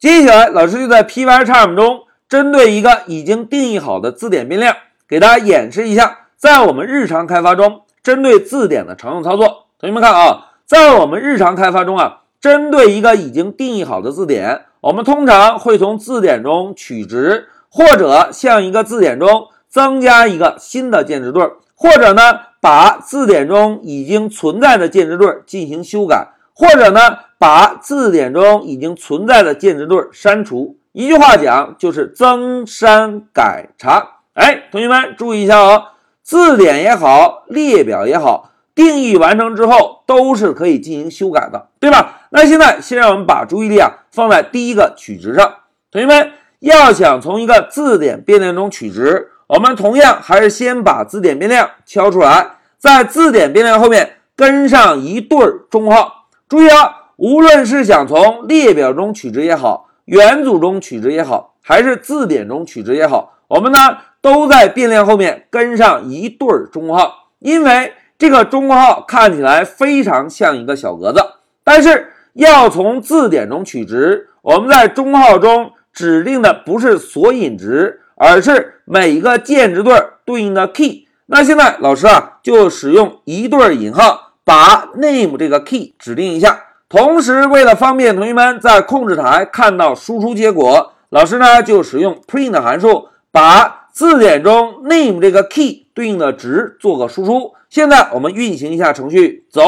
接下来，老师就在 Pycharm 中针对一个已经定义好的字典变量，给大家演示一下，在我们日常开发中针对字典的常用操作。同学们看啊，在我们日常开发中啊，针对一个已经定义好的字典，我们通常会从字典中取值，或者向一个字典中增加一个新的键值对，或者呢，把字典中已经存在的键值对进行修改，或者呢，把字典中已经存在的键值对删除。一句话讲，就是增删改查。哎，同学们注意一下哦，字典也好，列表也好。定义完成之后都是可以进行修改的，对吧？那现在先让我们把注意力啊放在第一个取值上。同学们要想从一个字典变量中取值，我们同样还是先把字典变量敲出来，在字典变量后面跟上一对儿中号。注意啊，无论是想从列表中取值也好，元组中取值也好，还是字典中取值也好，我们呢都在变量后面跟上一对中括号，因为。这个中括号看起来非常像一个小格子，但是要从字典中取值，我们在中括号中指定的不是索引值，而是每一个键值对对应的 key。那现在老师啊，就使用一对引号把 name 这个 key 指定一下。同时，为了方便同学们在控制台看到输出结果，老师呢就使用 print 函数把字典中 name 这个 key 对应的值做个输出。现在我们运行一下程序，走，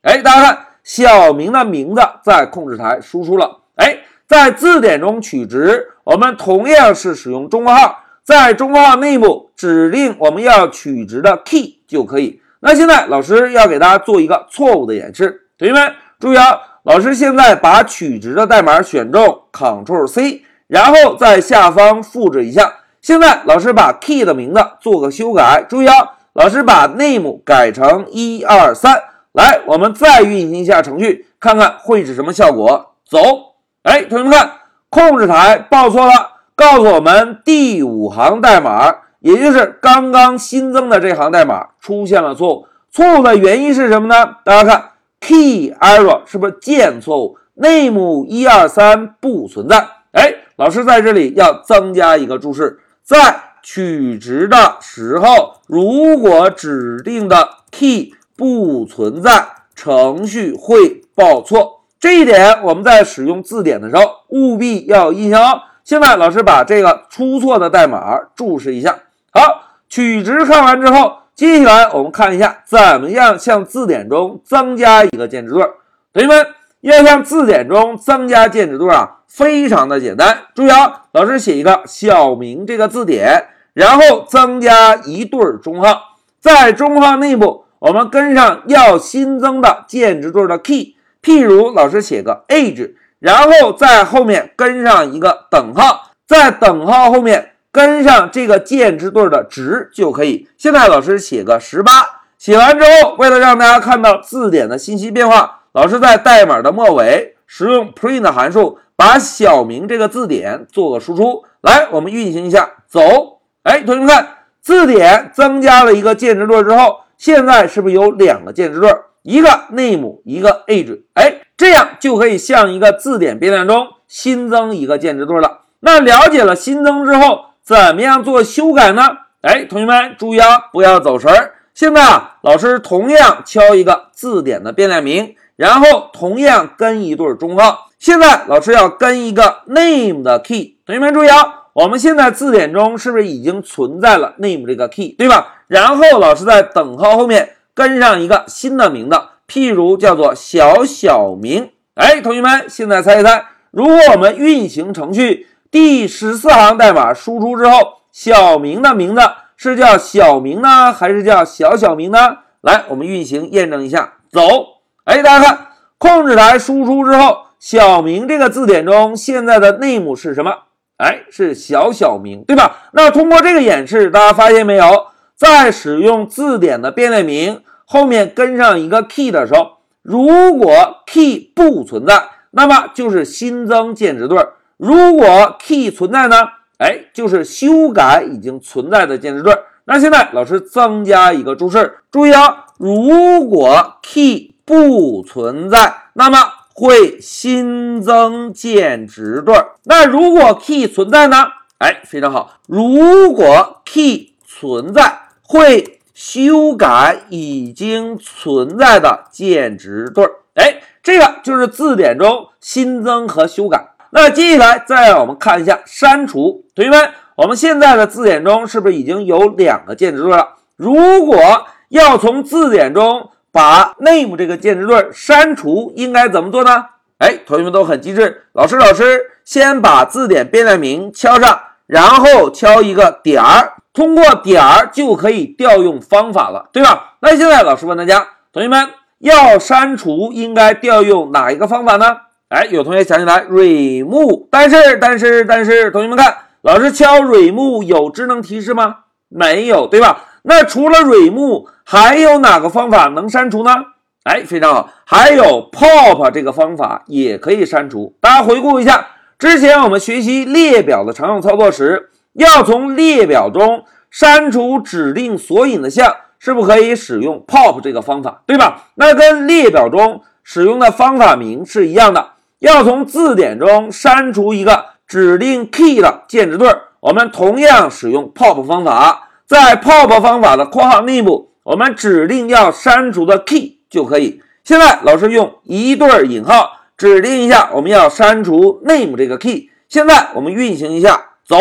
哎，大家看，小明的名字在控制台输出了，哎，在字典中取值，我们同样是使用中括号，在中括号内部指定我们要取值的 key 就可以。那现在老师要给大家做一个错误的演示，同学们注意啊，老师现在把取值的代码选中，Ctrl C，然后在下方复制一下。现在老师把 key 的名字做个修改，注意啊。老师把 name 改成一二三，来，我们再运行一下程序，看看会是什么效果。走，哎，同学们看，控制台报错了，告诉我们第五行代码，也就是刚刚新增的这行代码出现了错误。错误的原因是什么呢？大家看，key error 是不是键错误？name 一二三不存在。哎，老师在这里要增加一个注释，在。取值的时候，如果指定的 key 不存在，程序会报错。这一点我们在使用字典的时候务必要有印象哦。现在老师把这个出错的代码注释一下。好，取值看完之后，接下来我们看一下怎么样向字典中增加一个键值对。同学们要向字典中增加键值对啊，非常的简单。注意啊，老师写一个小明这个字典。然后增加一对中号，在中号内部，我们跟上要新增的键值对的 key，譬如老师写个 age，然后在后面跟上一个等号，在等号后面跟上这个键值对的值就可以。现在老师写个十八，写完之后，为了让大家看到字典的信息变化，老师在代码的末尾使用 print 函数，把小明这个字典做个输出。来，我们运行一下，走。哎，同学们看，字典增加了一个键值对之后，现在是不是有两个键值对？一个 name，一个 age。哎，这样就可以向一个字典变量中新增一个键值对了。那了解了新增之后，怎么样做修改呢？哎，同学们注意啊，不要走神儿。现在啊，老师同样敲一个字典的变量名，然后同样跟一对中号。现在老师要跟一个 name 的 key，同学们注意啊。我们现在字典中是不是已经存在了 name 这个 key，对吧？然后老师在等号后面跟上一个新的名字，譬如叫做小小明。哎，同学们，现在猜一猜，如果我们运行程序，第十四行代码输出之后，小明的名字是叫小明呢，还是叫小小明呢？来，我们运行验证一下，走。哎，大家看，控制台输出之后，小明这个字典中现在的 name 是什么？哎，是小小明，对吧？那通过这个演示，大家发现没有，在使用字典的变量名后面跟上一个 key 的时候，如果 key 不存在，那么就是新增键值对；如果 key 存在呢，哎，就是修改已经存在的键值对。那现在老师增加一个注释，注意啊，如果 key 不存在，那么会新增键值对。那如果 key 存在呢？哎，非常好。如果 key 存在，会修改已经存在的键值对。哎，这个就是字典中新增和修改。那接下来再让我们看一下删除。同学们，我们现在的字典中是不是已经有两个键值对了？如果要从字典中把 name 这个键值对删除，应该怎么做呢？哎，同学们都很机智。老师，老师先把字典变量名敲上，然后敲一个点儿，通过点儿就可以调用方法了，对吧？那现在老师问大家，同学们要删除应该调用哪一个方法呢？哎，有同学想起来 remove，但是但是但是，同学们看，老师敲 remove 有智能提示吗？没有，对吧？那除了 remove，还有哪个方法能删除呢？哎，非常好，还有 pop 这个方法也可以删除。大家回顾一下，之前我们学习列表的常用操作时，要从列表中删除指定索引的项，是不可以使用 pop 这个方法？对吧？那跟列表中使用的方法名是一样的。要从字典中删除一个指定 key 的键值对，我们同样使用 pop 方法。在 pop 方法的括号内部，我们指定要删除的 key 就可以。现在老师用一对引号指定一下，我们要删除 name 这个 key。现在我们运行一下，走。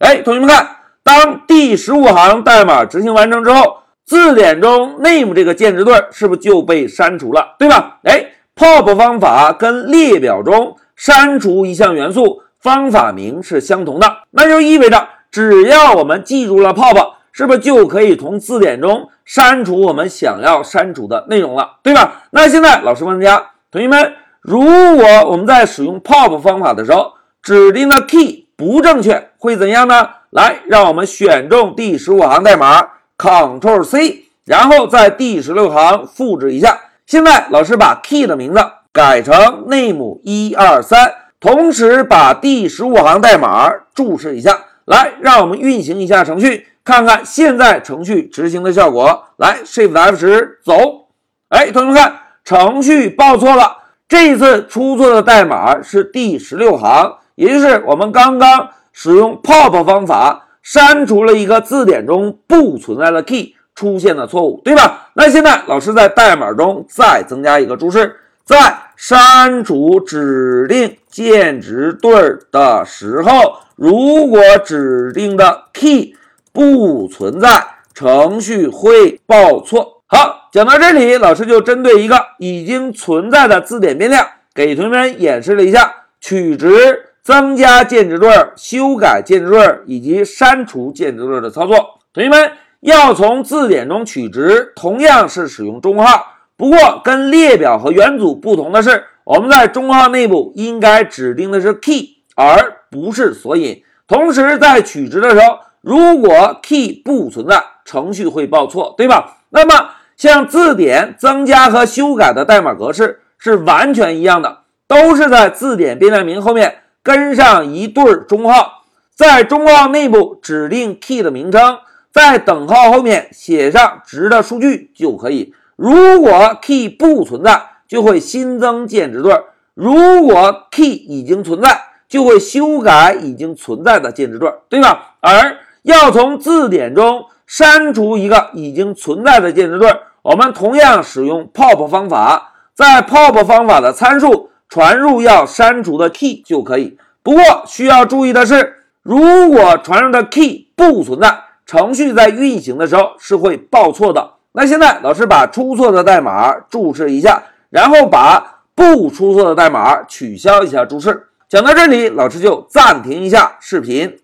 哎，同学们看，当第十五行代码执行完成之后，字典中 name 这个键值对是不是就被删除了？对吧？哎，pop 方法跟列表中删除一项元素方法名是相同的，那就意味着只要我们记住了 pop。是不是就可以从字典中删除我们想要删除的内容了，对吧？那现在老师问大家，同学们，如果我们在使用 pop 方法的时候，指定的 key 不正确，会怎样呢？来，让我们选中第十五行代码，Ctrl C，然后在第十六行复制一下。现在老师把 key 的名字改成 name 一二三，同时把第十五行代码注释一下。来，让我们运行一下程序。看看现在程序执行的效果，来 Shift F 十走。哎，同学们看，程序报错了。这一次出错的代码是第十六行，也就是我们刚刚使用 pop 方法删除了一个字典中不存在的 key 出现的错误，对吧？那现在老师在代码中再增加一个注释，在删除指定键值对儿的时候，如果指定的 key 不存在，程序会报错。好，讲到这里，老师就针对一个已经存在的字典变量，给同学们演示了一下取值、增加键值对儿、修改键值对儿以及删除键值对儿的操作。同学们要从字典中取值，同样是使用中号，不过跟列表和元组不同的是，我们在中号内部应该指定的是 key，而不是索引。同时，在取值的时候。如果 key 不存在，程序会报错，对吧？那么像字典增加和修改的代码格式是完全一样的，都是在字典变量名后面跟上一对中号，在中号内部指定 key 的名称，在等号后面写上值的数据就可以。如果 key 不存在，就会新增键值对；如果 key 已经存在，就会修改已经存在的键值对，对吧？而要从字典中删除一个已经存在的键值对，我们同样使用 pop 方法，在 pop 方法的参数传入要删除的 key 就可以。不过需要注意的是，如果传入的 key 不存在，程序在运行的时候是会报错的。那现在老师把出错的代码注释一下，然后把不出错的代码取消一下注释。讲到这里，老师就暂停一下视频。